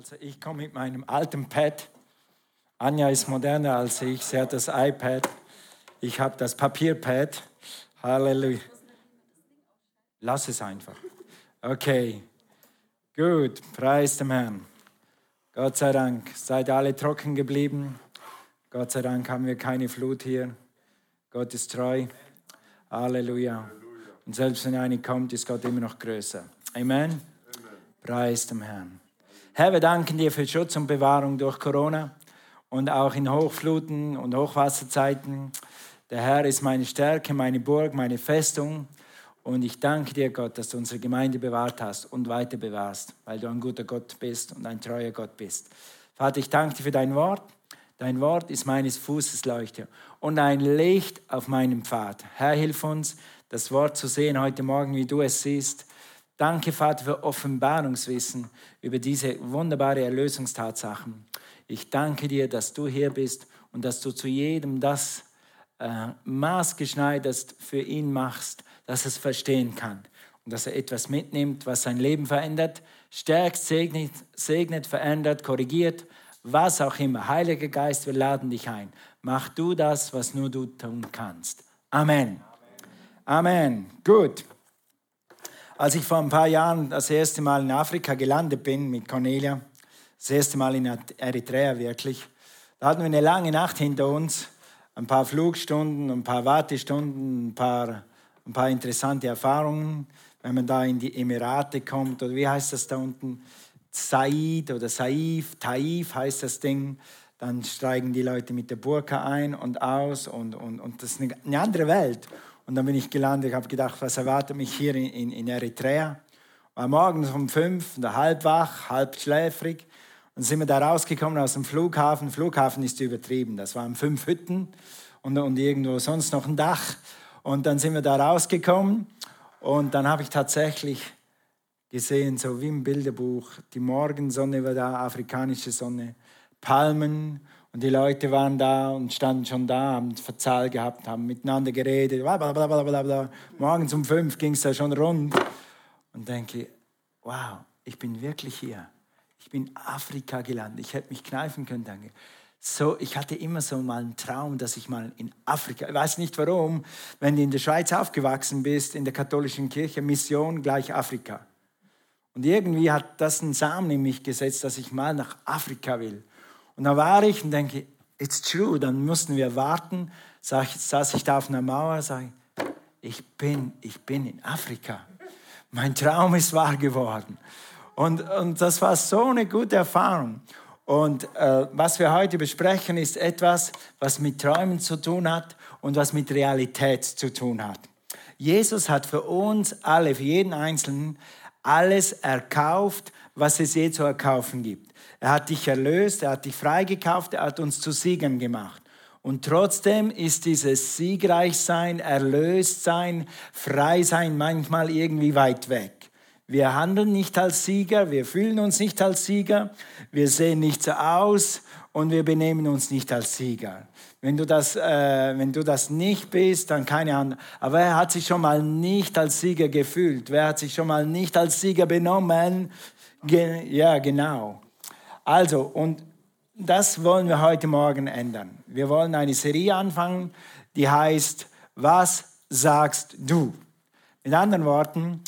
Also ich komme mit meinem alten Pad. Anja ist moderner als ich. Sie hat das iPad. Ich habe das Papierpad. Halleluja. Lass es einfach. Okay. Gut. Preis dem Herrn. Gott sei Dank. Seid alle trocken geblieben. Gott sei Dank haben wir keine Flut hier. Gott ist treu. Halleluja. Und selbst wenn eine kommt, ist Gott immer noch größer. Amen. Amen. Preis dem Herrn. Herr, wir danken dir für Schutz und Bewahrung durch Corona und auch in Hochfluten und Hochwasserzeiten. Der Herr ist meine Stärke, meine Burg, meine Festung. Und ich danke dir, Gott, dass du unsere Gemeinde bewahrt hast und weiter bewahrst, weil du ein guter Gott bist und ein treuer Gott bist. Vater, ich danke dir für dein Wort. Dein Wort ist meines Fußes Leuchte und ein Licht auf meinem Pfad. Herr, hilf uns, das Wort zu sehen heute Morgen, wie du es siehst Danke, Vater, für Offenbarungswissen über diese wunderbare Erlösungstatsachen. Ich danke dir, dass du hier bist und dass du zu jedem das äh, maßgeschneidert für ihn machst, dass er es verstehen kann und dass er etwas mitnimmt, was sein Leben verändert, stärkt, segnet, segnet verändert, korrigiert, was auch immer. Heiliger Geist, wir laden dich ein. Mach du das, was nur du tun kannst. Amen. Amen. Gut. Als ich vor ein paar Jahren das erste Mal in Afrika gelandet bin mit Cornelia, das erste Mal in Eritrea wirklich, da hatten wir eine lange Nacht hinter uns, ein paar Flugstunden, ein paar Wartestunden, ein paar, ein paar interessante Erfahrungen, wenn man da in die Emirate kommt, oder wie heißt das da unten? Said oder Saif, Taif heißt das Ding. Dann steigen die Leute mit der Burka ein und aus und, und, und das ist eine, eine andere Welt. Und dann bin ich gelandet, ich habe gedacht, was erwartet mich hier in, in Eritrea? War morgens um fünf, halb wach, halb schläfrig. Und sind wir da rausgekommen aus dem Flughafen. Flughafen ist übertrieben. Das waren fünf Hütten und, und irgendwo sonst noch ein Dach. Und dann sind wir da rausgekommen. Und dann habe ich tatsächlich gesehen, so wie im Bilderbuch, die Morgensonne war da, afrikanische Sonne, Palmen und die Leute waren da und standen schon da, haben Verzahl gehabt, haben miteinander geredet. Blablabla. Morgens um fünf ging es da schon rund. Und denke, wow, ich bin wirklich hier. Ich bin Afrika gelandet. Ich hätte mich kneifen können, danke. So, ich hatte immer so mal einen Traum, dass ich mal in Afrika, ich weiß nicht warum, wenn du in der Schweiz aufgewachsen bist, in der katholischen Kirche, Mission gleich Afrika. Und irgendwie hat das einen Samen in mich gesetzt, dass ich mal nach Afrika will. Und da war ich und denke, it's true, dann mussten wir warten. Sag, saß ich da auf einer Mauer, sage ich, bin, ich bin in Afrika. Mein Traum ist wahr geworden. Und, und das war so eine gute Erfahrung. Und äh, was wir heute besprechen, ist etwas, was mit Träumen zu tun hat und was mit Realität zu tun hat. Jesus hat für uns alle, für jeden Einzelnen, alles erkauft, was es je zu erkaufen gibt. Er hat dich erlöst, er hat dich freigekauft, er hat uns zu Siegern gemacht. Und trotzdem ist dieses Siegreichsein, Erlöstsein, Freisein manchmal irgendwie weit weg. Wir handeln nicht als Sieger, wir fühlen uns nicht als Sieger, wir sehen nicht so aus und wir benehmen uns nicht als Sieger. Wenn du das, äh, wenn du das nicht bist, dann keine Ahnung. Aber wer hat sich schon mal nicht als Sieger gefühlt? Wer hat sich schon mal nicht als Sieger benommen? Ge ja, genau. Also, und das wollen wir heute Morgen ändern. Wir wollen eine Serie anfangen, die heißt, was sagst du? Mit anderen Worten,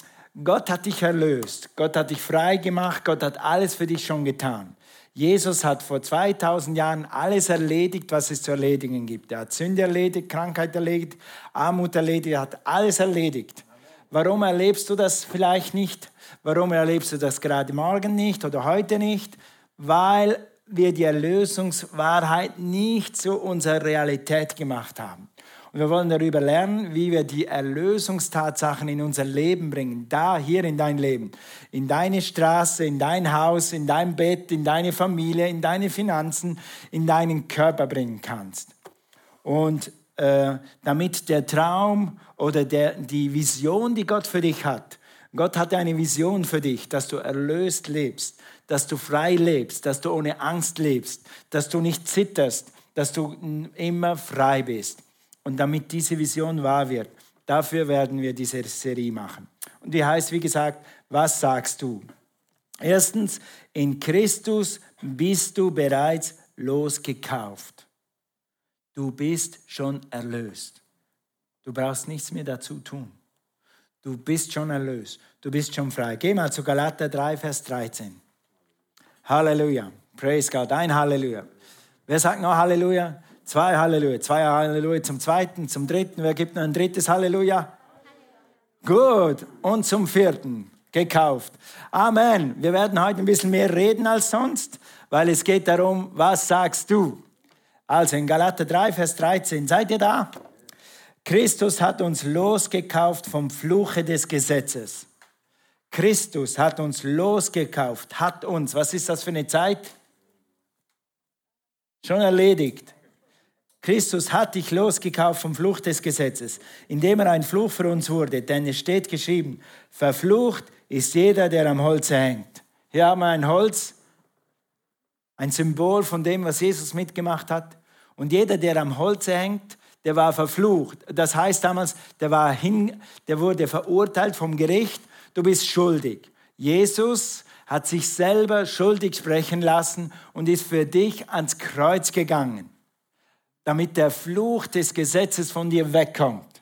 Gott hat dich erlöst, Gott hat dich frei gemacht, Gott hat alles für dich schon getan. Jesus hat vor 2000 Jahren alles erledigt, was es zu erledigen gibt. Er hat Sünde erledigt, Krankheit erledigt, Armut erledigt, er hat alles erledigt. Warum erlebst du das vielleicht nicht? Warum erlebst du das gerade morgen nicht oder heute nicht? Weil wir die Erlösungswahrheit nicht zu unserer Realität gemacht haben. Und wir wollen darüber lernen, wie wir die Erlösungstatsachen in unser Leben bringen, da, hier in dein Leben, in deine Straße, in dein Haus, in dein Bett, in deine Familie, in deine Finanzen, in deinen Körper bringen kannst. Und äh, damit der Traum oder der, die Vision, die Gott für dich hat, Gott hat eine Vision für dich, dass du erlöst lebst, dass du frei lebst, dass du ohne Angst lebst, dass du nicht zitterst, dass du immer frei bist. Und damit diese Vision wahr wird, dafür werden wir diese Serie machen. Und die heißt, wie gesagt, was sagst du? Erstens, in Christus bist du bereits losgekauft. Du bist schon erlöst. Du brauchst nichts mehr dazu tun. Du bist schon erlöst. Du bist schon frei. Geh mal zu Galater 3, Vers 13. Halleluja. Praise God. Ein Halleluja. Wer sagt noch Halleluja? Zwei Halleluja. Zwei Halleluja zum zweiten, zum dritten. Wer gibt noch ein drittes Halleluja? Gut. Und zum vierten. Gekauft. Amen. Wir werden heute ein bisschen mehr reden als sonst, weil es geht darum, was sagst du? Also in Galater 3, Vers 13. Seid ihr da? Christus hat uns losgekauft vom Fluche des Gesetzes. Christus hat uns losgekauft, hat uns, was ist das für eine Zeit? Schon erledigt. Christus hat dich losgekauft vom Fluch des Gesetzes, indem er ein Fluch für uns wurde. Denn es steht geschrieben, verflucht ist jeder, der am Holz hängt. Hier haben wir ein Holz, ein Symbol von dem, was Jesus mitgemacht hat. Und jeder, der am Holz hängt, der war verflucht. Das heißt damals, der, war hin, der wurde verurteilt vom Gericht, du bist schuldig. Jesus hat sich selber schuldig sprechen lassen und ist für dich ans Kreuz gegangen, damit der Fluch des Gesetzes von dir wegkommt.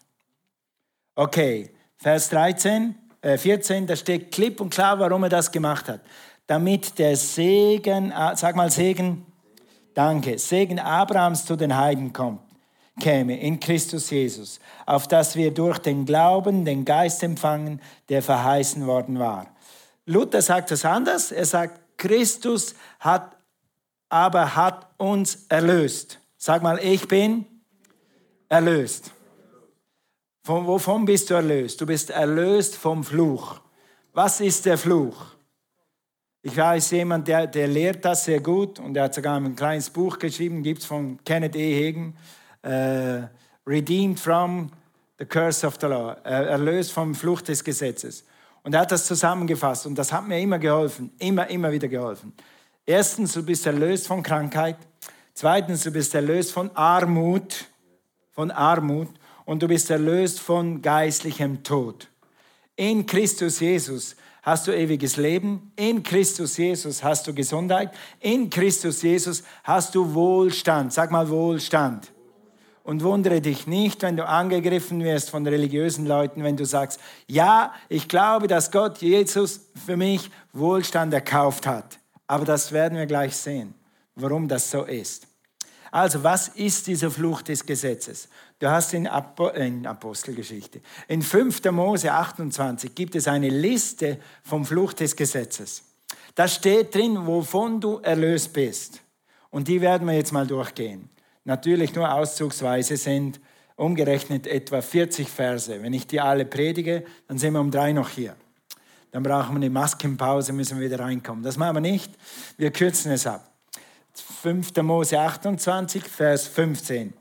Okay, Vers 13, äh 14, da steht klipp und klar, warum er das gemacht hat. Damit der Segen, äh, sag mal Segen, danke, Segen Abrahams zu den Heiden kommt käme in Christus Jesus, auf dass wir durch den Glauben den Geist empfangen, der verheißen worden war. Luther sagt es anders. Er sagt, Christus hat aber hat uns erlöst. Sag mal, ich bin erlöst. Von wovon bist du erlöst? Du bist erlöst vom Fluch. Was ist der Fluch? Ich weiß jemand, der, der lehrt das sehr gut und er hat sogar ein kleines Buch geschrieben, gibt es von Kenneth E. Hagen uh, redeemed from the curse of the law, uh, erlöst vom Fluch des Gesetzes. Und er hat das zusammengefasst und das hat mir immer geholfen, immer, immer wieder geholfen. Erstens, du bist erlöst von Krankheit. Zweitens, du bist erlöst von Armut, von Armut und du bist erlöst von geistlichem Tod. In Christus Jesus hast du ewiges Leben. In Christus Jesus hast du Gesundheit. In Christus Jesus hast du Wohlstand. Sag mal Wohlstand. Und wundere dich nicht, wenn du angegriffen wirst von religiösen Leuten, wenn du sagst, ja, ich glaube, dass Gott Jesus für mich Wohlstand erkauft hat. Aber das werden wir gleich sehen, warum das so ist. Also, was ist dieser Fluch des Gesetzes? Du hast in, Apo in Apostelgeschichte, in 5. Mose 28 gibt es eine Liste vom Fluch des Gesetzes. Da steht drin, wovon du erlöst bist. Und die werden wir jetzt mal durchgehen natürlich nur auszugsweise sind, umgerechnet etwa 40 Verse. Wenn ich die alle predige, dann sind wir um drei noch hier. Dann brauchen wir eine Maskenpause, müssen wir wieder reinkommen. Das machen wir nicht. Wir kürzen es ab. 5. Mose 28, Vers 15.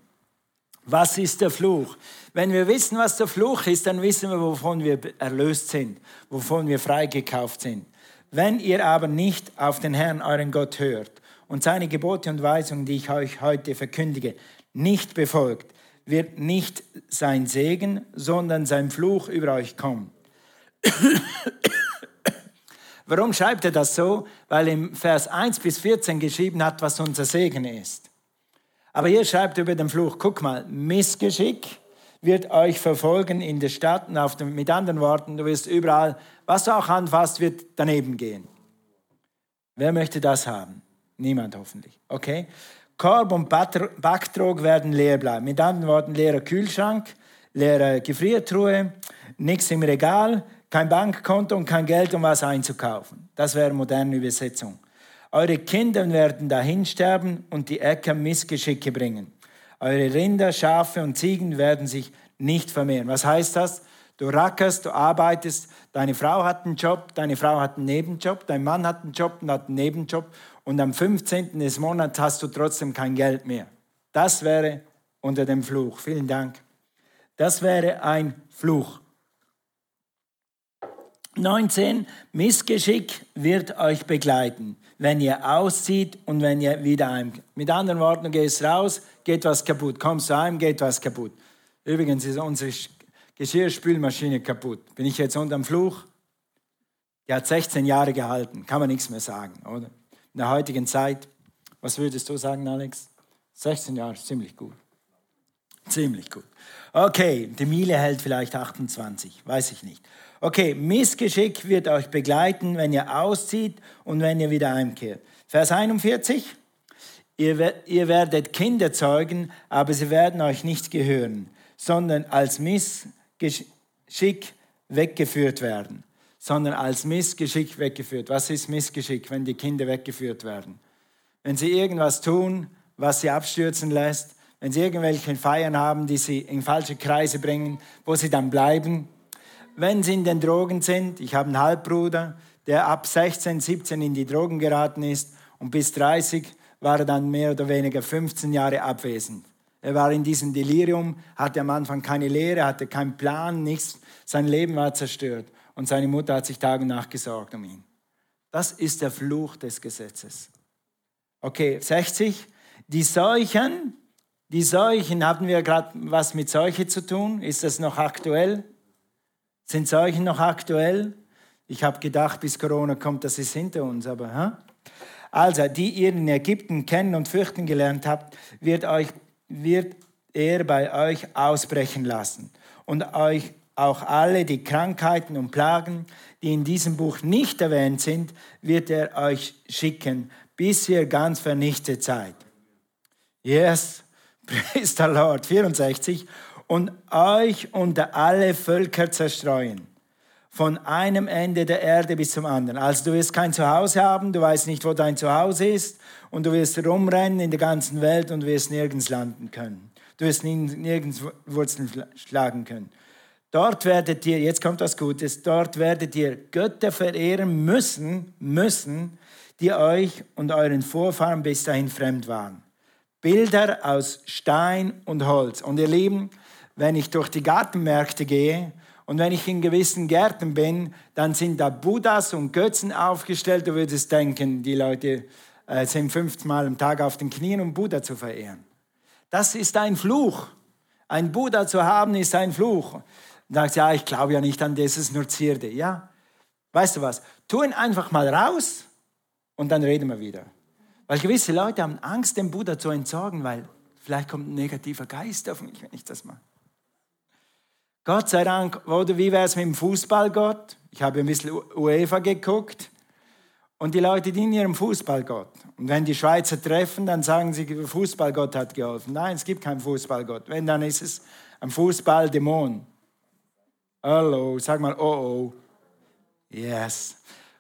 Was ist der Fluch? Wenn wir wissen, was der Fluch ist, dann wissen wir, wovon wir erlöst sind, wovon wir freigekauft sind. Wenn ihr aber nicht auf den Herrn, euren Gott, hört und seine Gebote und Weisungen, die ich euch heute verkündige, nicht befolgt, wird nicht sein Segen, sondern sein Fluch über euch kommen. Warum schreibt er das so? Weil im Vers 1 bis 14 geschrieben hat, was unser Segen ist. Aber hier schreibt er über den Fluch, guck mal, Missgeschick wird euch verfolgen in der Stadt und dem, mit anderen Worten, du wirst überall, was du auch anfasst, wird daneben gehen. Wer möchte das haben? Niemand hoffentlich. Okay? Korb und Backtrog werden leer bleiben. Mit anderen Worten, leerer Kühlschrank, leere Gefriertruhe, nichts im Regal, kein Bankkonto und kein Geld, um was einzukaufen. Das wäre moderne Übersetzung. Eure Kinder werden dahin sterben und die Äcker Missgeschicke bringen. Eure Rinder, Schafe und Ziegen werden sich nicht vermehren. Was heißt das? Du rackerst, du arbeitest, deine Frau hat einen Job, deine Frau hat einen Nebenjob, dein Mann hat einen Job und hat einen Nebenjob und am 15. des Monats hast du trotzdem kein Geld mehr. Das wäre unter dem Fluch. Vielen Dank. Das wäre ein Fluch. 19. Missgeschick wird euch begleiten, wenn ihr auszieht und wenn ihr wieder heim. Mit anderen Worten, du gehst raus, geht was kaputt. Kommst du heim, geht was kaputt. Übrigens ist unsere Geschirrspülmaschine kaputt. Bin ich jetzt unter dem Fluch? Die hat 16 Jahre gehalten, kann man nichts mehr sagen, oder? In der heutigen Zeit, was würdest du sagen, Alex? 16 Jahre, ziemlich gut. Ziemlich gut. Okay, die Miele hält vielleicht 28, weiß ich nicht. Okay, Missgeschick wird euch begleiten, wenn ihr auszieht und wenn ihr wieder heimkehrt. Vers 41. Ihr, ihr werdet Kinder zeugen, aber sie werden euch nicht gehören, sondern als Missgeschick weggeführt werden. Sondern als Missgeschick weggeführt. Was ist Missgeschick, wenn die Kinder weggeführt werden? Wenn sie irgendwas tun, was sie abstürzen lässt, wenn sie irgendwelche Feiern haben, die sie in falsche Kreise bringen, wo sie dann bleiben. Wenn sie in den Drogen sind, ich habe einen Halbbruder, der ab 16, 17 in die Drogen geraten ist und bis 30 war er dann mehr oder weniger 15 Jahre abwesend. Er war in diesem Delirium, hatte am Anfang keine Lehre, hatte keinen Plan, nichts. Sein Leben war zerstört und seine Mutter hat sich Tag und Nacht gesorgt um ihn. Das ist der Fluch des Gesetzes. Okay, 60. Die Seuchen, die Seuchen, haben wir gerade was mit Seuche zu tun? Ist das noch aktuell? Sind Seuchen noch aktuell? Ich habe gedacht, bis Corona kommt, das ist hinter uns, aber ha? Also, die ihr in Ägypten kennen und fürchten gelernt habt, wird, euch, wird er bei euch ausbrechen lassen und euch auch alle die Krankheiten und Plagen, die in diesem Buch nicht erwähnt sind, wird er euch schicken, bis ihr ganz vernichtet seid. Yes, praise the Lord. 64. Und euch unter alle Völker zerstreuen. Von einem Ende der Erde bis zum anderen. Also du wirst kein Zuhause haben, du weißt nicht, wo dein Zuhause ist und du wirst rumrennen in der ganzen Welt und wirst nirgends landen können. Du wirst nirgends Wurzeln schlagen können. Dort werdet ihr, jetzt kommt was Gutes, dort werdet ihr Götter verehren müssen, müssen, die euch und euren Vorfahren bis dahin fremd waren. Bilder aus Stein und Holz. Und ihr Lieben, wenn ich durch die Gartenmärkte gehe und wenn ich in gewissen Gärten bin, dann sind da Buddhas und Götzen aufgestellt. Du würdest denken, die Leute äh, sind fünfmal am Tag auf den Knien, um Buddha zu verehren. Das ist ein Fluch. Ein Buddha zu haben ist ein Fluch. Und sagst, ja, ich glaube ja nicht an das, ist nur Zierde. Ja, weißt du was? Tu ihn einfach mal raus und dann reden wir wieder. Weil gewisse Leute haben Angst, dem Buddha zu entsorgen, weil vielleicht kommt ein negativer Geist auf mich, wenn ich das mache. Gott sei Dank, oder wie wäre es mit dem Fußballgott? Ich habe ein bisschen UEFA geguckt. Und die Leute dienen ihrem Fußballgott. Und wenn die Schweizer treffen, dann sagen sie, der Fußballgott hat geholfen. Nein, es gibt keinen Fußballgott. Wenn, dann ist es ein Fußballdämon. Hallo, sag mal, oh oh. Yes.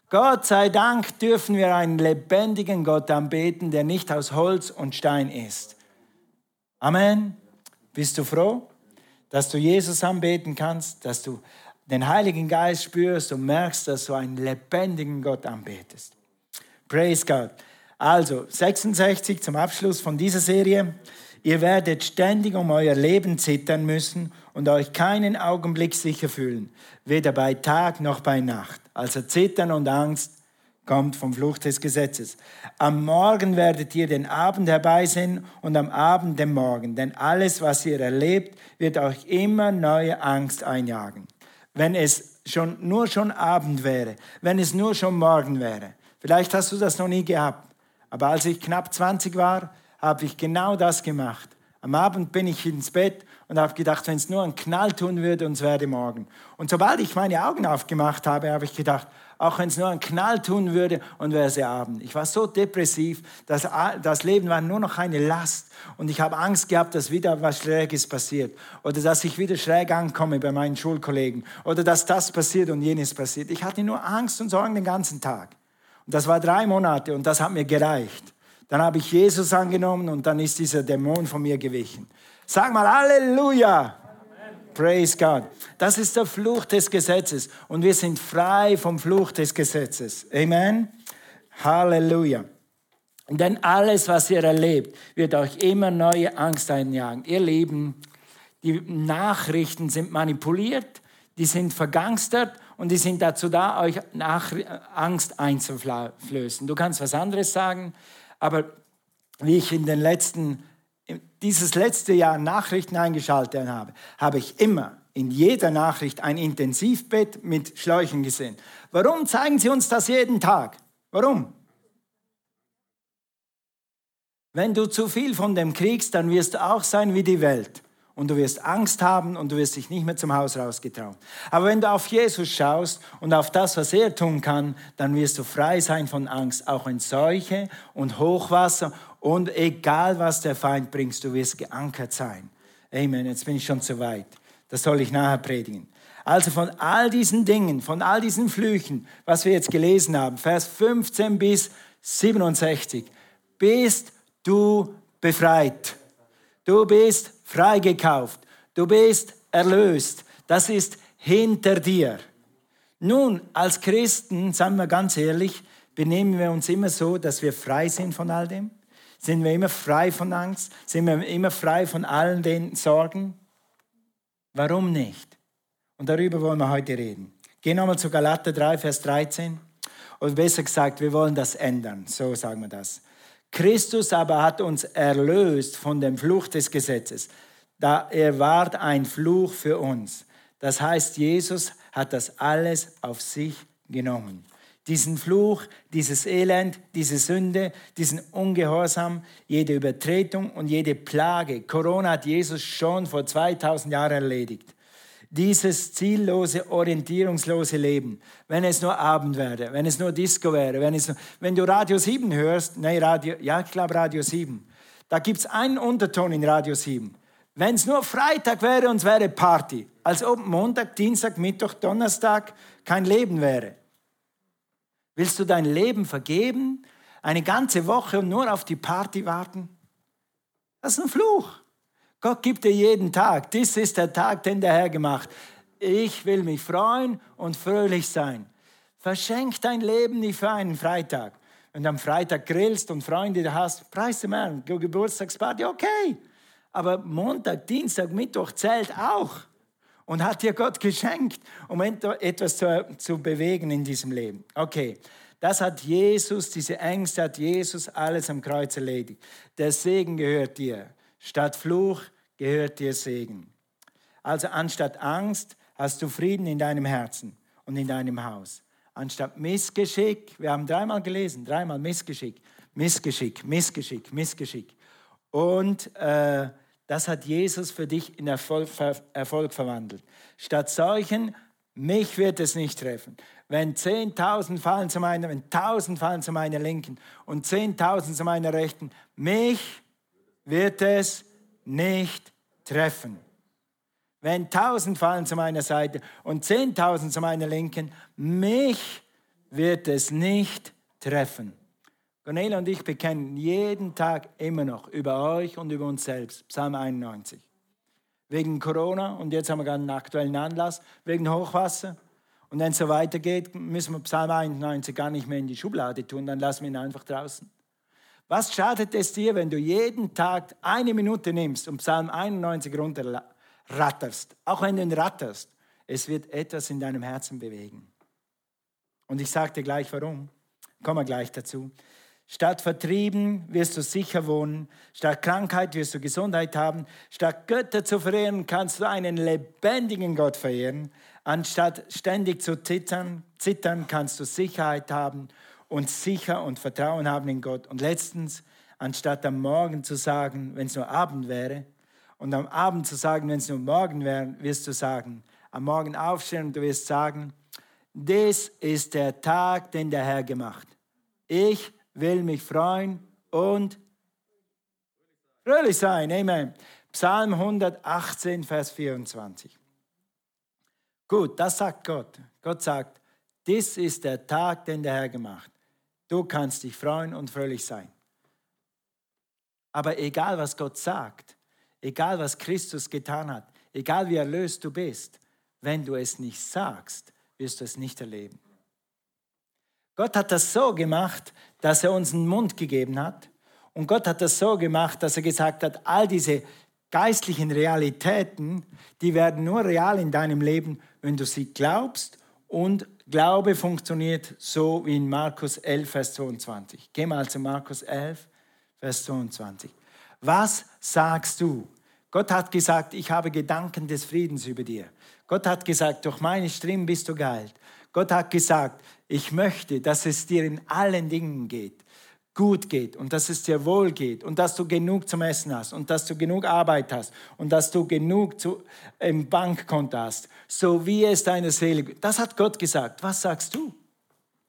Gott sei Dank dürfen wir einen lebendigen Gott anbeten, der nicht aus Holz und Stein ist. Amen. Bist du froh, dass du Jesus anbeten kannst, dass du den Heiligen Geist spürst und merkst, dass du einen lebendigen Gott anbetest? Praise God. Also 66 zum Abschluss von dieser Serie. Ihr werdet ständig um euer Leben zittern müssen und euch keinen Augenblick sicher fühlen, weder bei Tag noch bei Nacht. Also Zittern und Angst kommt vom Fluch des Gesetzes. Am Morgen werdet ihr den Abend herbeisehen und am Abend den Morgen, denn alles, was ihr erlebt, wird euch immer neue Angst einjagen. Wenn es schon, nur schon Abend wäre, wenn es nur schon Morgen wäre. Vielleicht hast du das noch nie gehabt, aber als ich knapp 20 war, habe ich genau das gemacht. Am Abend bin ich ins Bett und habe gedacht, wenn es nur einen Knall tun würde, und es werde morgen. Und sobald ich meine Augen aufgemacht habe, habe ich gedacht, auch wenn es nur einen Knall tun würde und wäre es Abend. Ich war so depressiv, dass das Leben war nur noch eine Last und ich habe Angst gehabt, dass wieder was Schräges passiert oder dass ich wieder schräg ankomme bei meinen Schulkollegen oder dass das passiert und jenes passiert. Ich hatte nur Angst und Sorgen den ganzen Tag. Und das war drei Monate und das hat mir gereicht. Dann habe ich Jesus angenommen und dann ist dieser Dämon von mir gewichen. Sag mal Halleluja! Praise God. Das ist der Fluch des Gesetzes und wir sind frei vom Fluch des Gesetzes. Amen. Halleluja. Denn alles, was ihr erlebt, wird euch immer neue Angst einjagen. Ihr Lieben, die Nachrichten sind manipuliert, die sind vergangstert und die sind dazu da, euch Nach Angst einzuflößen. Du kannst was anderes sagen, aber wie ich in den letzten, dieses letzte Jahr Nachrichten eingeschaltet habe, habe ich immer in jeder Nachricht ein Intensivbett mit Schläuchen gesehen. Warum zeigen sie uns das jeden Tag? Warum? Wenn du zu viel von dem kriegst, dann wirst du auch sein wie die Welt. Und du wirst Angst haben und du wirst dich nicht mehr zum Haus rausgetrauen. Aber wenn du auf Jesus schaust und auf das, was er tun kann, dann wirst du frei sein von Angst, auch in Seuche und Hochwasser und egal was der Feind bringt, du wirst geankert sein. Amen. Jetzt bin ich schon zu weit. Das soll ich nachher predigen. Also von all diesen Dingen, von all diesen Flüchen, was wir jetzt gelesen haben, Vers 15 bis 67, bist du befreit. Du bist freigekauft. Du bist erlöst. Das ist hinter dir. Nun, als Christen, sagen wir ganz ehrlich, benehmen wir uns immer so, dass wir frei sind von all dem? Sind wir immer frei von Angst? Sind wir immer frei von allen den Sorgen? Warum nicht? Und darüber wollen wir heute reden. Gehen nochmal zu Galater 3, Vers 13. Oder besser gesagt, wir wollen das ändern. So sagen wir das. Christus aber hat uns erlöst von dem Fluch des Gesetzes. Da er ward ein Fluch für uns. Das heißt, Jesus hat das alles auf sich genommen. Diesen Fluch, dieses Elend, diese Sünde, diesen Ungehorsam, jede Übertretung und jede Plage. Corona hat Jesus schon vor 2000 Jahren erledigt dieses ziellose, orientierungslose Leben, wenn es nur Abend wäre, wenn es nur Disco wäre, wenn, es nur, wenn du Radio 7 hörst, nein, Radio, ja, ich glaube Radio 7, da gibt es einen Unterton in Radio 7. Wenn es nur Freitag wäre und es wäre Party, als ob Montag, Dienstag, Mittwoch, Donnerstag kein Leben wäre. Willst du dein Leben vergeben, eine ganze Woche und nur auf die Party warten? Das ist ein Fluch. Gott gibt dir jeden Tag. Dies ist der Tag, den der Herr gemacht. Ich will mich freuen und fröhlich sein. Verschenk dein Leben nicht für einen Freitag. Wenn du am Freitag grillst und Freunde hast, preis dem Herrn, Geburtstagsparty, okay. Aber Montag, Dienstag, Mittwoch zählt auch. Und hat dir Gott geschenkt, um etwas zu, zu bewegen in diesem Leben. Okay, das hat Jesus, diese Ängste hat Jesus alles am Kreuz erledigt. Der Segen gehört dir. Statt Fluch gehört dir Segen. Also anstatt Angst hast du Frieden in deinem Herzen und in deinem Haus. Anstatt Missgeschick, wir haben dreimal gelesen, dreimal Missgeschick, Missgeschick, Missgeschick, Missgeschick. Und äh, das hat Jesus für dich in Erfolg, Erfolg verwandelt. Statt solchen, mich wird es nicht treffen. Wenn 10.000 fallen zu meiner, wenn 1.000 fallen zu meiner Linken und 10.000 zu meiner Rechten, mich wird es nicht treffen. Wenn tausend fallen zu meiner Seite und zehntausend zu meiner Linken, mich wird es nicht treffen. Cornelia und ich bekennen jeden Tag immer noch über euch und über uns selbst. Psalm 91. Wegen Corona und jetzt haben wir gerade einen aktuellen Anlass, wegen Hochwasser. Und wenn es so weitergeht, müssen wir Psalm 91 gar nicht mehr in die Schublade tun, dann lassen wir ihn einfach draußen. Was schadet es dir, wenn du jeden Tag eine Minute nimmst und Psalm 91 runterratterst? Auch wenn du ihn ratterst, es wird etwas in deinem Herzen bewegen. Und ich sage dir gleich warum. Kommen wir gleich dazu. Statt vertrieben wirst du sicher wohnen, statt Krankheit wirst du Gesundheit haben, statt Götter zu verehren kannst du einen lebendigen Gott verehren, anstatt ständig zu zittern, zittern kannst du Sicherheit haben und sicher und Vertrauen haben in Gott. Und letztens, anstatt am Morgen zu sagen, wenn es nur Abend wäre, und am Abend zu sagen, wenn es nur Morgen wäre, wirst du sagen, am Morgen aufstehen und du wirst sagen, das ist der Tag, den der Herr gemacht. Ich will mich freuen und fröhlich sein. Amen. Psalm 118, Vers 24. Gut, das sagt Gott. Gott sagt, dies ist der Tag, den der Herr gemacht. Du kannst dich freuen und fröhlich sein. Aber egal, was Gott sagt, egal, was Christus getan hat, egal wie erlöst du bist, wenn du es nicht sagst, wirst du es nicht erleben. Gott hat das so gemacht, dass er uns einen Mund gegeben hat. Und Gott hat das so gemacht, dass er gesagt hat, all diese geistlichen Realitäten, die werden nur real in deinem Leben, wenn du sie glaubst und Glaube funktioniert so wie in Markus 11, Vers 22. Geh mal zu Markus 11, Vers 22. Was sagst du? Gott hat gesagt, ich habe Gedanken des Friedens über dir. Gott hat gesagt, durch meine Striemen bist du geheilt. Gott hat gesagt, ich möchte, dass es dir in allen Dingen geht, gut geht und dass es dir wohl geht und dass du genug zum Essen hast und dass du genug Arbeit hast und dass du genug zu, im Bankkonto hast, so wie es deiner Seele geht. Das hat Gott gesagt. Was sagst du?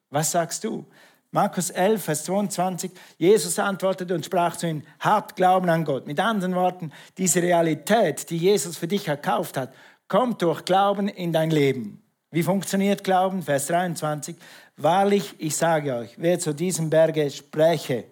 Was sagst du? Markus 11, Vers 22, Jesus antwortete und sprach zu ihnen, habt Glauben an Gott. Mit anderen Worten, diese Realität, die Jesus für dich erkauft hat, kommt durch Glauben in dein Leben. Wie funktioniert Glauben? Vers 23. Wahrlich, ich sage euch, wer zu diesem Berge spreche,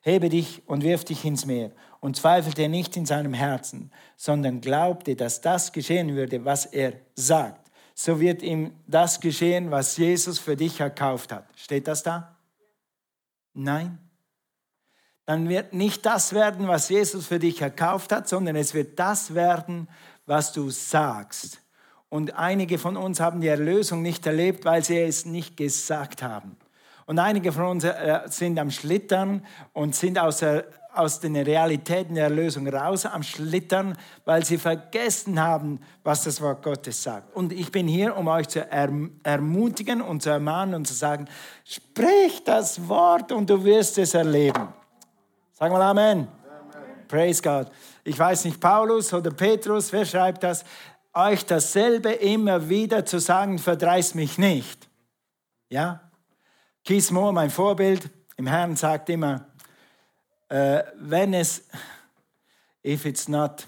hebe dich und wirf dich ins Meer und zweifelte nicht in seinem Herzen, sondern glaubte, dass das geschehen würde, was er sagt, so wird ihm das geschehen, was Jesus für dich erkauft hat. Steht das da? Nein. Dann wird nicht das werden, was Jesus für dich erkauft hat, sondern es wird das werden, was du sagst. Und einige von uns haben die Erlösung nicht erlebt, weil sie es nicht gesagt haben. Und einige von uns äh, sind am Schlittern und sind aus, der, aus den Realitäten der Erlösung raus am Schlittern, weil sie vergessen haben, was das Wort Gottes sagt. Und ich bin hier, um euch zu ermutigen und zu ermahnen und zu sagen, sprich das Wort und du wirst es erleben. Sag mal Amen. Amen. Praise God. Ich weiß nicht, Paulus oder Petrus, wer schreibt das? Euch dasselbe immer wieder zu sagen, verdreiß mich nicht. Ja? Keith Moore, mein Vorbild im Herrn, sagt immer, äh, wenn es, if it's not,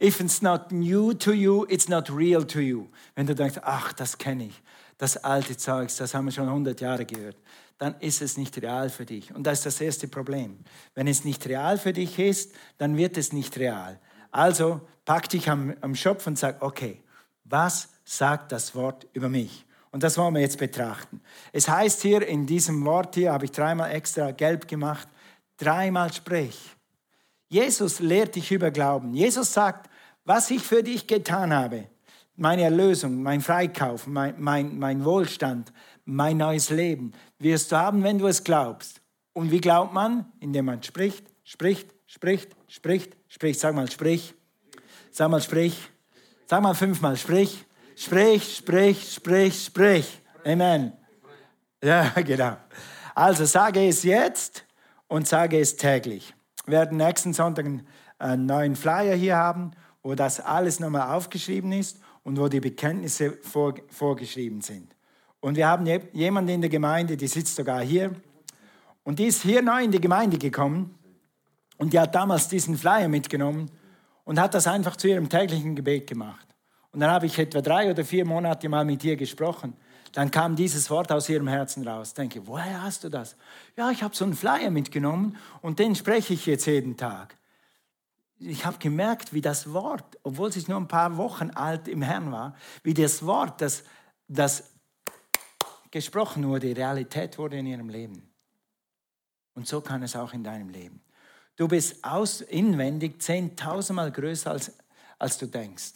if it's not new to you, it's not real to you. Wenn du denkst, ach, das kenne ich, das alte Zeugs, das haben wir schon 100 Jahre gehört, dann ist es nicht real für dich. Und das ist das erste Problem. Wenn es nicht real für dich ist, dann wird es nicht real. Also pack dich am, am Schopf und sag, okay, was sagt das Wort über mich? Und das wollen wir jetzt betrachten. Es heißt hier in diesem Wort hier, habe ich dreimal extra gelb gemacht, dreimal sprich. Jesus lehrt dich über Glauben. Jesus sagt, was ich für dich getan habe, meine Erlösung, mein Freikauf, mein, mein, mein Wohlstand, mein neues Leben, wirst du haben, wenn du es glaubst. Und wie glaubt man? Indem man spricht, spricht, spricht, spricht, Sprich, sag mal, sprich. Sag mal, sprich. Sag mal fünfmal, sprich. Sprich, sprich, sprich, sprich. Amen. Ja, genau. Also sage es jetzt und sage es täglich. Wir werden nächsten Sonntag einen neuen Flyer hier haben, wo das alles nochmal aufgeschrieben ist und wo die Bekenntnisse vorgeschrieben sind. Und wir haben jemanden in der Gemeinde, die sitzt sogar hier. Und die ist hier neu in die Gemeinde gekommen und die hat damals diesen Flyer mitgenommen und hat das einfach zu ihrem täglichen Gebet gemacht. Und dann habe ich etwa drei oder vier Monate mal mit ihr gesprochen. Dann kam dieses Wort aus ihrem Herzen raus. Ich denke, woher hast du das? Ja, ich habe so einen Flyer mitgenommen und den spreche ich jetzt jeden Tag. Ich habe gemerkt, wie das Wort, obwohl es nur ein paar Wochen alt im Herrn war, wie das Wort, das, das gesprochen wurde, Realität wurde in ihrem Leben. Und so kann es auch in deinem Leben. Du bist aus, inwendig zehntausendmal größer, als, als du denkst.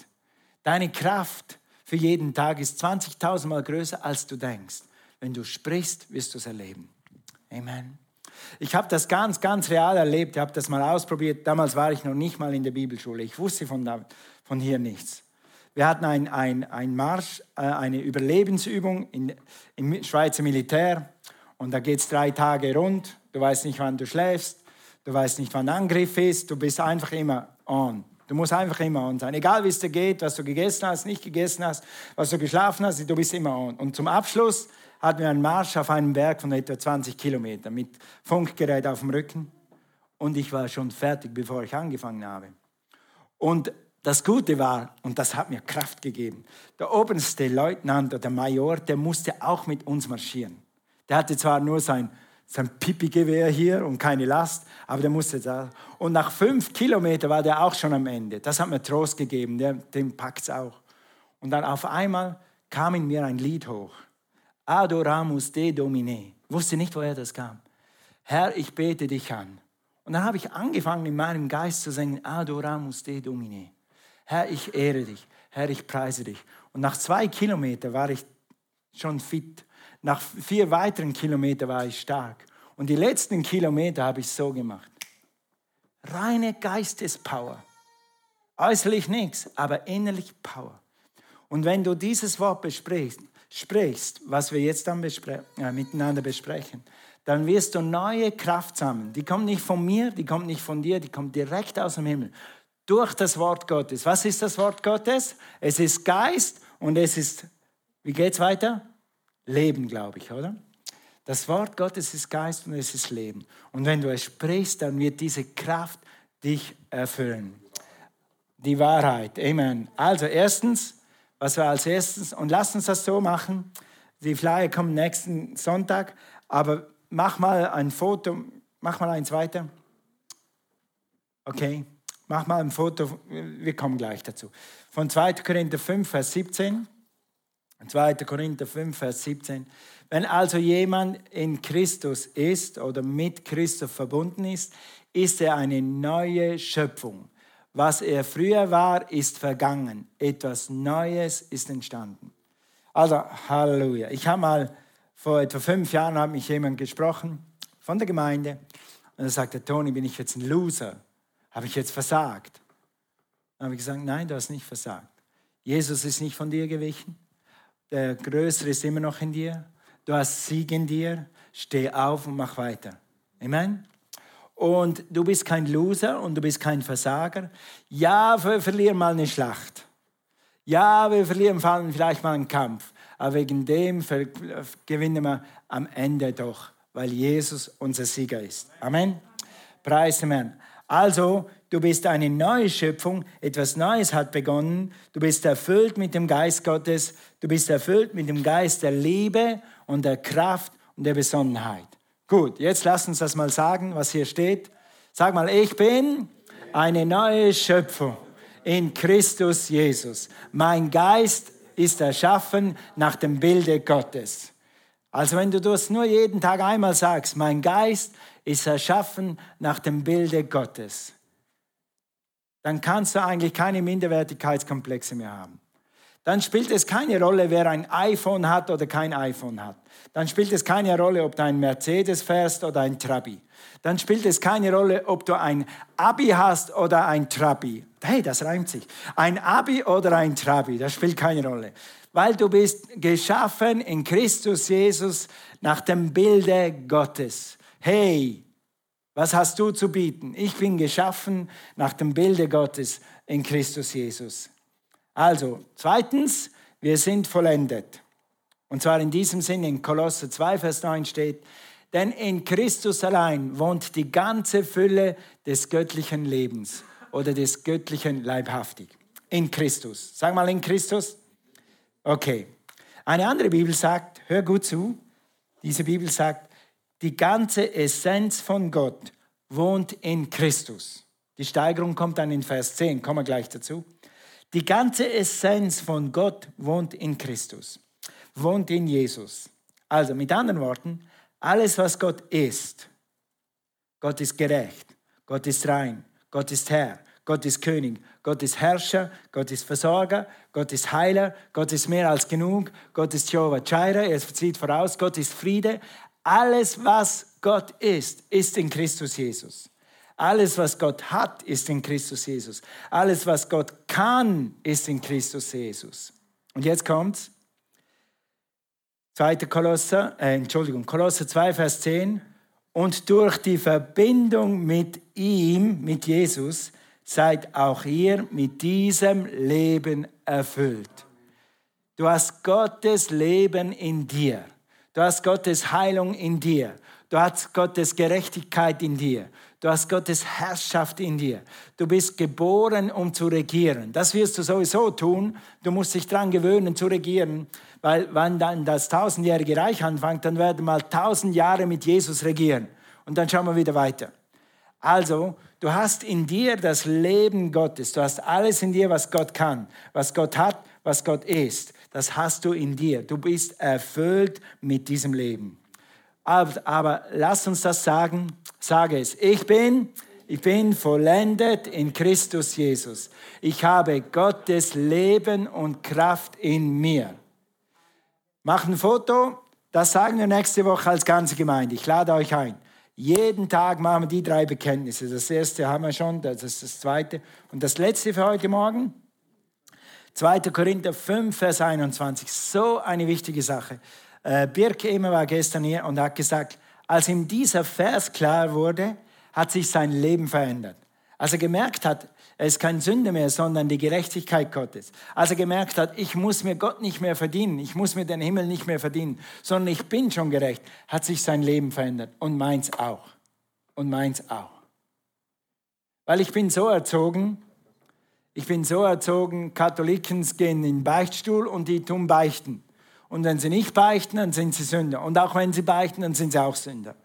Deine Kraft für jeden Tag ist 20.000 Mal größer, als du denkst. Wenn du sprichst, wirst du es erleben. Amen. Ich habe das ganz, ganz real erlebt. Ich habe das mal ausprobiert. Damals war ich noch nicht mal in der Bibelschule. Ich wusste von, da, von hier nichts. Wir hatten einen ein Marsch, äh, eine Überlebensübung in, im Schweizer Militär. Und da geht es drei Tage rund. Du weißt nicht, wann du schläfst. Du weißt nicht, wann Angriff ist. Du bist einfach immer on. Du musst einfach immer on sein. Egal wie es dir geht, was du gegessen hast, nicht gegessen hast, was du geschlafen hast, du bist immer on. Und zum Abschluss hatten wir einen Marsch auf einem Berg von etwa 20 Kilometern mit Funkgerät auf dem Rücken. Und ich war schon fertig, bevor ich angefangen habe. Und das Gute war, und das hat mir Kraft gegeben, der oberste Leutnant oder Major, der musste auch mit uns marschieren. Der hatte zwar nur sein sein Pipi-Gewehr hier und keine Last, aber der musste da. Und nach fünf Kilometern war der auch schon am Ende. Das hat mir Trost gegeben, der, dem packt es auch. Und dann auf einmal kam in mir ein Lied hoch. Adoramus de Domine. Wusste nicht, woher das kam. Herr, ich bete dich an. Und dann habe ich angefangen, in meinem Geist zu singen, Adoramus de Domine. Herr, ich ehre dich. Herr, ich preise dich. Und nach zwei Kilometern war ich schon fit. Nach vier weiteren Kilometern war ich stark. Und die letzten Kilometer habe ich so gemacht. Reine Geistespower. Äußerlich nichts, aber innerlich Power. Und wenn du dieses Wort besprichst, sprichst, was wir jetzt dann bespre äh, miteinander besprechen, dann wirst du neue Kraft sammeln. Die kommt nicht von mir, die kommt nicht von dir, die kommt direkt aus dem Himmel. Durch das Wort Gottes. Was ist das Wort Gottes? Es ist Geist und es ist, wie geht's weiter? Leben, glaube ich, oder? Das Wort Gottes ist Geist und es ist Leben. Und wenn du es sprichst, dann wird diese Kraft dich erfüllen. Die Wahrheit. Amen. Also erstens, was wir als erstes, und lass uns das so machen. Die Flyer kommen nächsten Sonntag, aber mach mal ein Foto, mach mal eins weiter. Okay, mach mal ein Foto, wir kommen gleich dazu. Von 2. Korinther 5, Vers 17. 2. Korinther 5, Vers 17. Wenn also jemand in Christus ist oder mit Christus verbunden ist, ist er eine neue Schöpfung. Was er früher war, ist vergangen. Etwas Neues ist entstanden. Also, Halleluja. Ich habe mal vor etwa fünf Jahren hat mich jemand gesprochen von der Gemeinde und er sagte, Toni, bin ich jetzt ein Loser? Habe ich jetzt versagt? Dann habe ich gesagt, nein, du hast nicht versagt. Jesus ist nicht von dir gewichen. Der Größere ist immer noch in dir. Du hast Sieg in dir. Steh auf und mach weiter. Amen. Und du bist kein Loser und du bist kein Versager. Ja, wir verlieren mal eine Schlacht. Ja, wir verlieren vielleicht mal einen Kampf. Aber wegen dem gewinnen wir am Ende doch, weil Jesus unser Sieger ist. Amen. Preis dem Herrn. Also, du bist eine neue Schöpfung, etwas Neues hat begonnen, du bist erfüllt mit dem Geist Gottes, du bist erfüllt mit dem Geist der Liebe und der Kraft und der Besonnenheit. Gut, jetzt lass uns das mal sagen, was hier steht. Sag mal, ich bin eine neue Schöpfung in Christus Jesus. Mein Geist ist erschaffen nach dem Bilde Gottes. Also wenn du das nur jeden Tag einmal sagst, mein Geist ist erschaffen nach dem Bilde Gottes, dann kannst du eigentlich keine Minderwertigkeitskomplexe mehr haben. Dann spielt es keine Rolle, wer ein iPhone hat oder kein iPhone hat. Dann spielt es keine Rolle, ob du ein Mercedes fährst oder ein Trabi. Dann spielt es keine Rolle, ob du ein Abi hast oder ein Trabi. Hey, das reimt sich. Ein Abi oder ein Trabi, das spielt keine Rolle. Weil du bist geschaffen in Christus Jesus nach dem Bilde Gottes. Hey, was hast du zu bieten? Ich bin geschaffen nach dem Bilde Gottes in Christus Jesus. Also, zweitens, wir sind vollendet. Und zwar in diesem Sinne, in Kolosser 2, Vers 9 steht, denn in Christus allein wohnt die ganze Fülle des göttlichen Lebens oder des göttlichen Leibhaftig. In Christus. Sag mal in Christus. Okay. Eine andere Bibel sagt, hör gut zu, diese Bibel sagt, die ganze Essenz von Gott wohnt in Christus. Die Steigerung kommt dann in Vers 10, kommen wir gleich dazu. Die ganze Essenz von Gott wohnt in Christus, wohnt in Jesus. Also mit anderen Worten, alles, was Gott ist, Gott ist gerecht, Gott ist rein, Gott ist Herr, Gott ist König, Gott ist Herrscher, Gott ist Versorger, Gott ist Heiler, Gott ist mehr als genug, Gott ist Jehovah Jireh, er zieht voraus, Gott ist Friede. Alles, was Gott ist, ist in Christus Jesus. Alles, was Gott hat, ist in Christus Jesus. Alles, was Gott kann, ist in Christus Jesus. Und jetzt kommt's. 2. Kolosser, äh, Entschuldigung, Kolosser 2, Vers 10. Und durch die Verbindung mit ihm, mit Jesus, seid auch ihr mit diesem Leben erfüllt. Du hast Gottes Leben in dir. Du hast Gottes Heilung in dir. Du hast Gottes Gerechtigkeit in dir. Du hast Gottes Herrschaft in dir. Du bist geboren, um zu regieren. Das wirst du sowieso tun. Du musst dich daran gewöhnen, zu regieren. Weil wenn dann das tausendjährige Reich anfängt, dann werden mal tausend Jahre mit Jesus regieren. Und dann schauen wir wieder weiter. Also, du hast in dir das Leben Gottes. Du hast alles in dir, was Gott kann, was Gott hat, was Gott ist. Das hast du in dir. Du bist erfüllt mit diesem Leben. Aber, aber lass uns das sagen. Sage es. Ich bin, ich bin vollendet in Christus Jesus. Ich habe Gottes Leben und Kraft in mir. Mach ein Foto. Das sagen wir nächste Woche als ganze Gemeinde. Ich lade euch ein. Jeden Tag machen wir die drei Bekenntnisse. Das erste haben wir schon, das ist das zweite. Und das letzte für heute Morgen, 2. Korinther 5, Vers 21. So eine wichtige Sache. Äh, Birk Emer war gestern hier und hat gesagt, als ihm dieser Vers klar wurde, hat sich sein Leben verändert. Als er gemerkt hat, er ist kein Sünder mehr, sondern die Gerechtigkeit Gottes. Als er gemerkt hat, ich muss mir Gott nicht mehr verdienen, ich muss mir den Himmel nicht mehr verdienen, sondern ich bin schon gerecht, hat sich sein Leben verändert und meins auch. Und meins auch. Weil ich bin so erzogen, ich bin so erzogen, Katholiken gehen in den Beichtstuhl und die tun beichten. Und wenn sie nicht beichten, dann sind sie Sünder. Und auch wenn sie beichten, dann sind sie auch Sünder.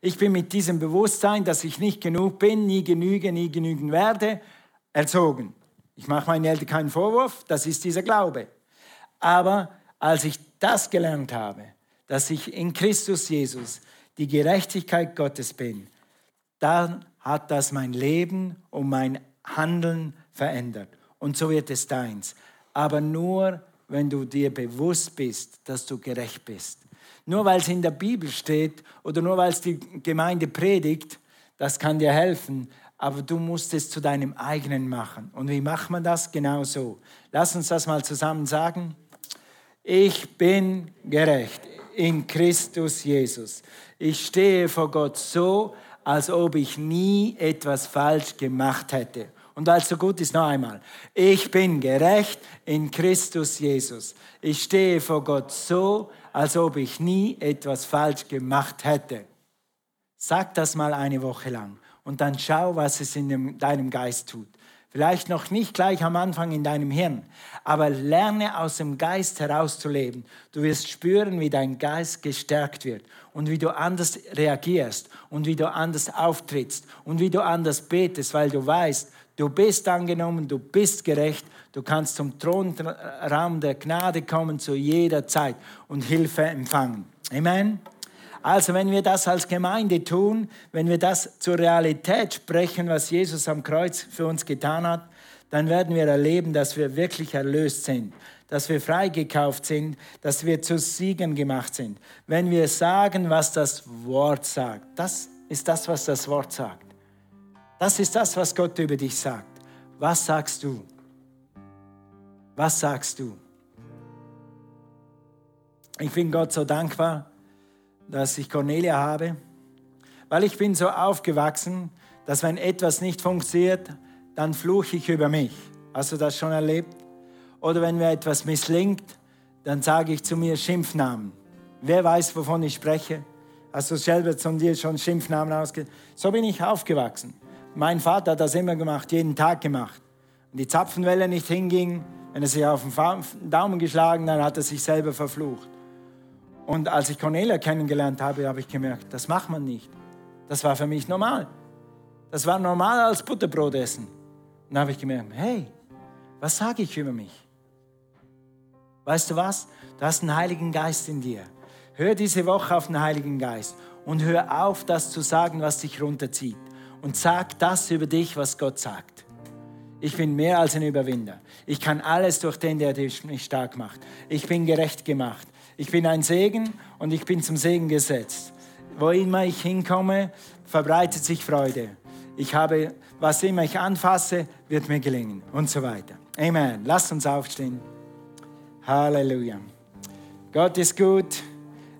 Ich bin mit diesem Bewusstsein, dass ich nicht genug bin, nie genüge, nie genügen werde, erzogen. Ich mache meinen Eltern keinen Vorwurf, das ist dieser Glaube. Aber als ich das gelernt habe, dass ich in Christus Jesus die Gerechtigkeit Gottes bin, dann hat das mein Leben und mein Handeln verändert. Und so wird es deins. Aber nur, wenn du dir bewusst bist, dass du gerecht bist. Nur weil es in der Bibel steht oder nur weil es die Gemeinde predigt, das kann dir helfen aber du musst es zu deinem eigenen machen. Und wie macht man das? Genau so. Lass uns das mal zusammen sagen. Ich bin gerecht in Christus Jesus. Ich stehe vor Gott so, als ob ich nie etwas falsch gemacht hätte. Und weil es so gut ist, noch einmal. Ich bin gerecht in Christus Jesus. Ich stehe vor Gott so, als ob ich nie etwas falsch gemacht hätte. Sag das mal eine Woche lang und dann schau, was es in deinem Geist tut. Vielleicht noch nicht gleich am Anfang in deinem Hirn, aber lerne aus dem Geist herauszuleben. Du wirst spüren, wie dein Geist gestärkt wird und wie du anders reagierst und wie du anders auftrittst und wie du anders betest, weil du weißt, du bist angenommen, du bist gerecht, du kannst zum Thronraum der Gnade kommen zu jeder Zeit und Hilfe empfangen. Amen. Also wenn wir das als Gemeinde tun, wenn wir das zur Realität sprechen, was Jesus am Kreuz für uns getan hat, dann werden wir erleben, dass wir wirklich erlöst sind, dass wir freigekauft sind, dass wir zu Siegen gemacht sind. Wenn wir sagen, was das Wort sagt, das ist das, was das Wort sagt. Das ist das, was Gott über dich sagt. Was sagst du? Was sagst du? Ich bin Gott so dankbar, dass ich Cornelia habe, weil ich bin so aufgewachsen, dass wenn etwas nicht funktioniert, dann fluche ich über mich. Hast du das schon erlebt? Oder wenn mir etwas misslingt, dann sage ich zu mir Schimpfnamen. Wer weiß, wovon ich spreche? Hast du selber von dir schon Schimpfnamen ausgegeben? So bin ich aufgewachsen. Mein Vater hat das immer gemacht, jeden Tag gemacht. Wenn die Zapfenwelle nicht hinging, wenn er sich auf den Daumen geschlagen, dann hat er sich selber verflucht. Und als ich Cornelia kennengelernt habe, habe ich gemerkt, das macht man nicht. Das war für mich normal. Das war normal als Butterbrot essen. Und dann habe ich gemerkt, hey, was sage ich über mich? Weißt du was? Du hast einen Heiligen Geist in dir. Hör diese Woche auf den Heiligen Geist und hör auf, das zu sagen, was dich runterzieht. Und sag das über dich, was Gott sagt. Ich bin mehr als ein Überwinder. Ich kann alles durch den, der mich stark macht. Ich bin gerecht gemacht. Ich bin ein Segen und ich bin zum Segen gesetzt. Wo immer ich hinkomme, verbreitet sich Freude. Ich habe, was immer ich anfasse, wird mir gelingen und so weiter. Amen. Lasst uns aufstehen. Halleluja. Gott ist gut.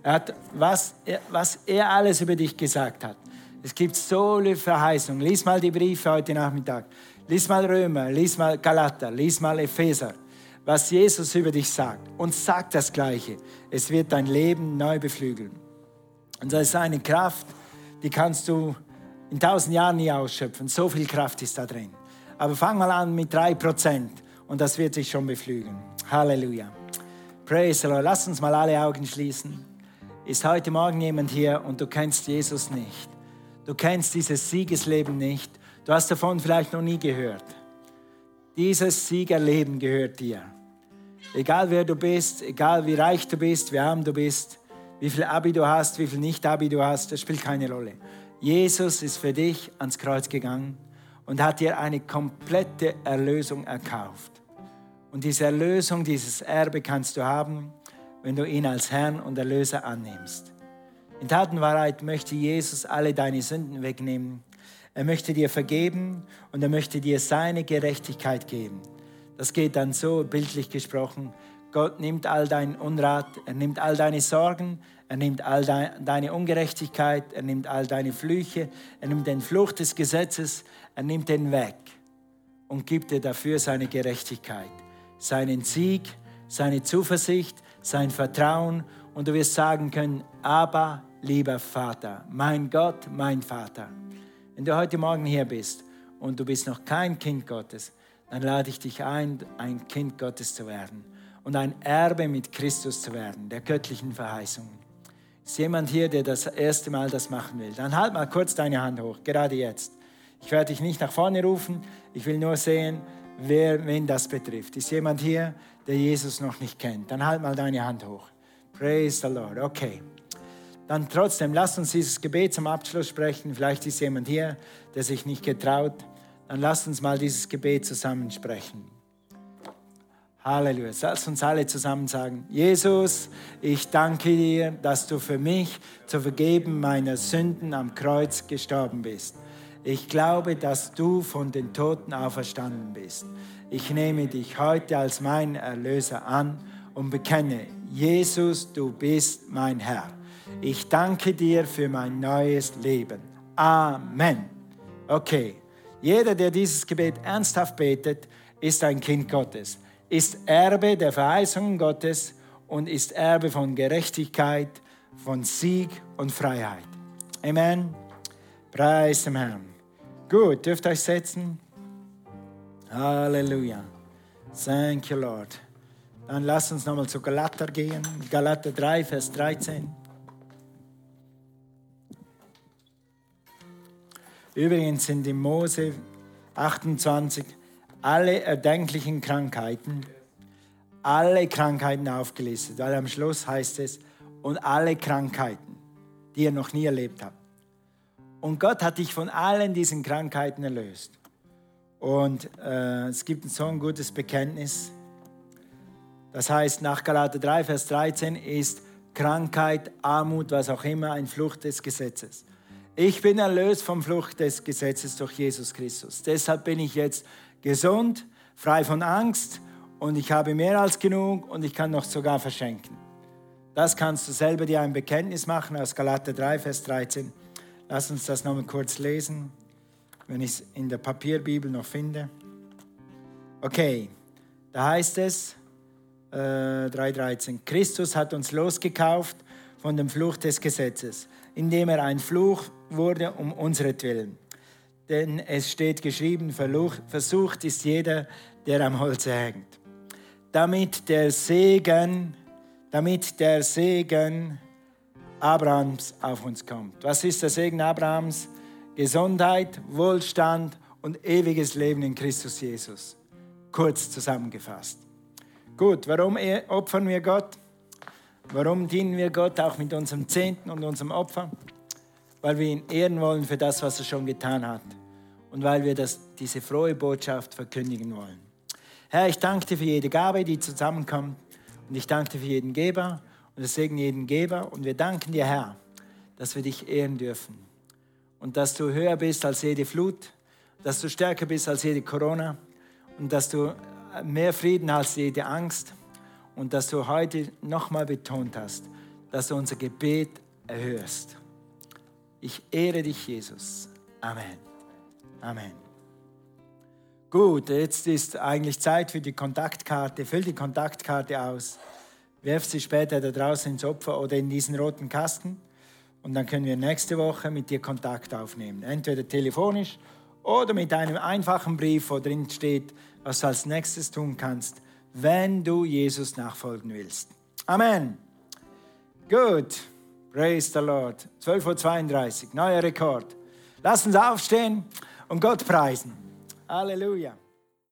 Er hat, was, was er alles über dich gesagt hat. Es gibt so viele Verheißungen. Lies mal die Briefe heute Nachmittag. Lies mal Römer, lies mal Galater, lies mal Epheser was Jesus über dich sagt und sag das Gleiche. Es wird dein Leben neu beflügeln. Und das ist eine Kraft, die kannst du in tausend Jahren nie ausschöpfen. So viel Kraft ist da drin. Aber fang mal an mit drei Prozent und das wird dich schon beflügeln. Halleluja. Praise the Lord. Lass uns mal alle Augen schließen. Ist heute Morgen jemand hier und du kennst Jesus nicht? Du kennst dieses Siegesleben nicht. Du hast davon vielleicht noch nie gehört. Dieses Siegerleben gehört dir. Egal wer du bist, egal wie reich du bist, wie arm du bist, wie viel Abi du hast, wie viel Nicht-Abi du hast, das spielt keine Rolle. Jesus ist für dich ans Kreuz gegangen und hat dir eine komplette Erlösung erkauft. Und diese Erlösung, dieses Erbe kannst du haben, wenn du ihn als Herrn und Erlöser annimmst. In Tat und Wahrheit möchte Jesus alle deine Sünden wegnehmen. Er möchte dir vergeben und er möchte dir seine Gerechtigkeit geben. Das geht dann so bildlich gesprochen. Gott nimmt all deinen Unrat, er nimmt all deine Sorgen, er nimmt all deine Ungerechtigkeit, er nimmt all deine Flüche, er nimmt den Fluch des Gesetzes, er nimmt den weg und gibt dir dafür seine Gerechtigkeit, seinen Sieg, seine Zuversicht, sein Vertrauen und du wirst sagen können, aber lieber Vater, mein Gott, mein Vater. Wenn du heute Morgen hier bist und du bist noch kein Kind Gottes, dann lade ich dich ein, ein Kind Gottes zu werden und ein Erbe mit Christus zu werden, der göttlichen Verheißungen. Ist jemand hier, der das erste Mal das machen will? Dann halt mal kurz deine Hand hoch, gerade jetzt. Ich werde dich nicht nach vorne rufen, ich will nur sehen, wer, wen das betrifft. Ist jemand hier, der Jesus noch nicht kennt? Dann halt mal deine Hand hoch. Praise the Lord. Okay. Dann trotzdem, lasst uns dieses Gebet zum Abschluss sprechen. Vielleicht ist jemand hier, der sich nicht getraut. Dann lasst uns mal dieses Gebet zusammen sprechen. Halleluja. Lass uns alle zusammen sagen, Jesus, ich danke dir, dass du für mich zu vergeben meiner Sünden am Kreuz gestorben bist. Ich glaube, dass du von den Toten auferstanden bist. Ich nehme dich heute als mein Erlöser an und bekenne, Jesus, du bist mein Herr. Ich danke dir für mein neues Leben. Amen. Okay, jeder, der dieses Gebet ernsthaft betet, ist ein Kind Gottes ist Erbe der Verheißungen Gottes und ist Erbe von Gerechtigkeit, von Sieg und Freiheit. Amen. Preis dem Herrn. Gut, dürft euch setzen. Halleluja. Thank you, Lord. Dann lasst uns nochmal zu Galater gehen. Galater 3, Vers 13. Übrigens sind in Mose 28 alle erdenklichen Krankheiten, alle Krankheiten aufgelistet, weil am Schluss heißt es, und alle Krankheiten, die ihr noch nie erlebt habt. Und Gott hat dich von allen diesen Krankheiten erlöst. Und äh, es gibt so ein gutes Bekenntnis. Das heißt, nach Galater 3, Vers 13 ist Krankheit, Armut, was auch immer, ein Flucht des Gesetzes. Ich bin erlöst vom Flucht des Gesetzes durch Jesus Christus. Deshalb bin ich jetzt gesund, frei von Angst und ich habe mehr als genug und ich kann noch sogar verschenken. Das kannst du selber dir ein Bekenntnis machen aus Galater 3, Vers 13. Lass uns das nochmal kurz lesen, wenn ich es in der Papierbibel noch finde. Okay, da heißt es, äh, 3,13, Christus hat uns losgekauft von dem Fluch des Gesetzes, indem er ein Fluch wurde um unseretwillen denn es steht geschrieben, versucht ist jeder, der am Holz hängt. Damit der Segen, damit der Segen Abrahams auf uns kommt. Was ist der Segen Abrahams? Gesundheit, Wohlstand und ewiges Leben in Christus Jesus. Kurz zusammengefasst. Gut, warum e- opfern wir Gott? Warum dienen wir Gott auch mit unserem Zehnten und unserem Opfer? Weil wir ihn ehren wollen für das, was er schon getan hat und weil wir das, diese frohe Botschaft verkündigen wollen. Herr, ich danke dir für jede Gabe, die zusammenkommt und ich danke dir für jeden Geber und ich segne jeden Geber und wir danken dir, Herr, dass wir dich ehren dürfen und dass du höher bist als jede Flut, dass du stärker bist als jede Corona und dass du mehr Frieden als jede Angst und dass du heute nochmal betont hast, dass du unser Gebet erhörst. Ich ehre dich, Jesus. Amen. Amen. Gut, jetzt ist eigentlich Zeit für die Kontaktkarte. Füll die Kontaktkarte aus. Werf sie später da draußen ins Opfer oder in diesen roten Kasten. Und dann können wir nächste Woche mit dir Kontakt aufnehmen. Entweder telefonisch oder mit einem einfachen Brief, wo drin steht, was du als nächstes tun kannst, wenn du Jesus nachfolgen willst. Amen. Gut. Praise the Lord. 12.32 Uhr, neuer Rekord. Lass uns aufstehen und Gott preisen. Halleluja.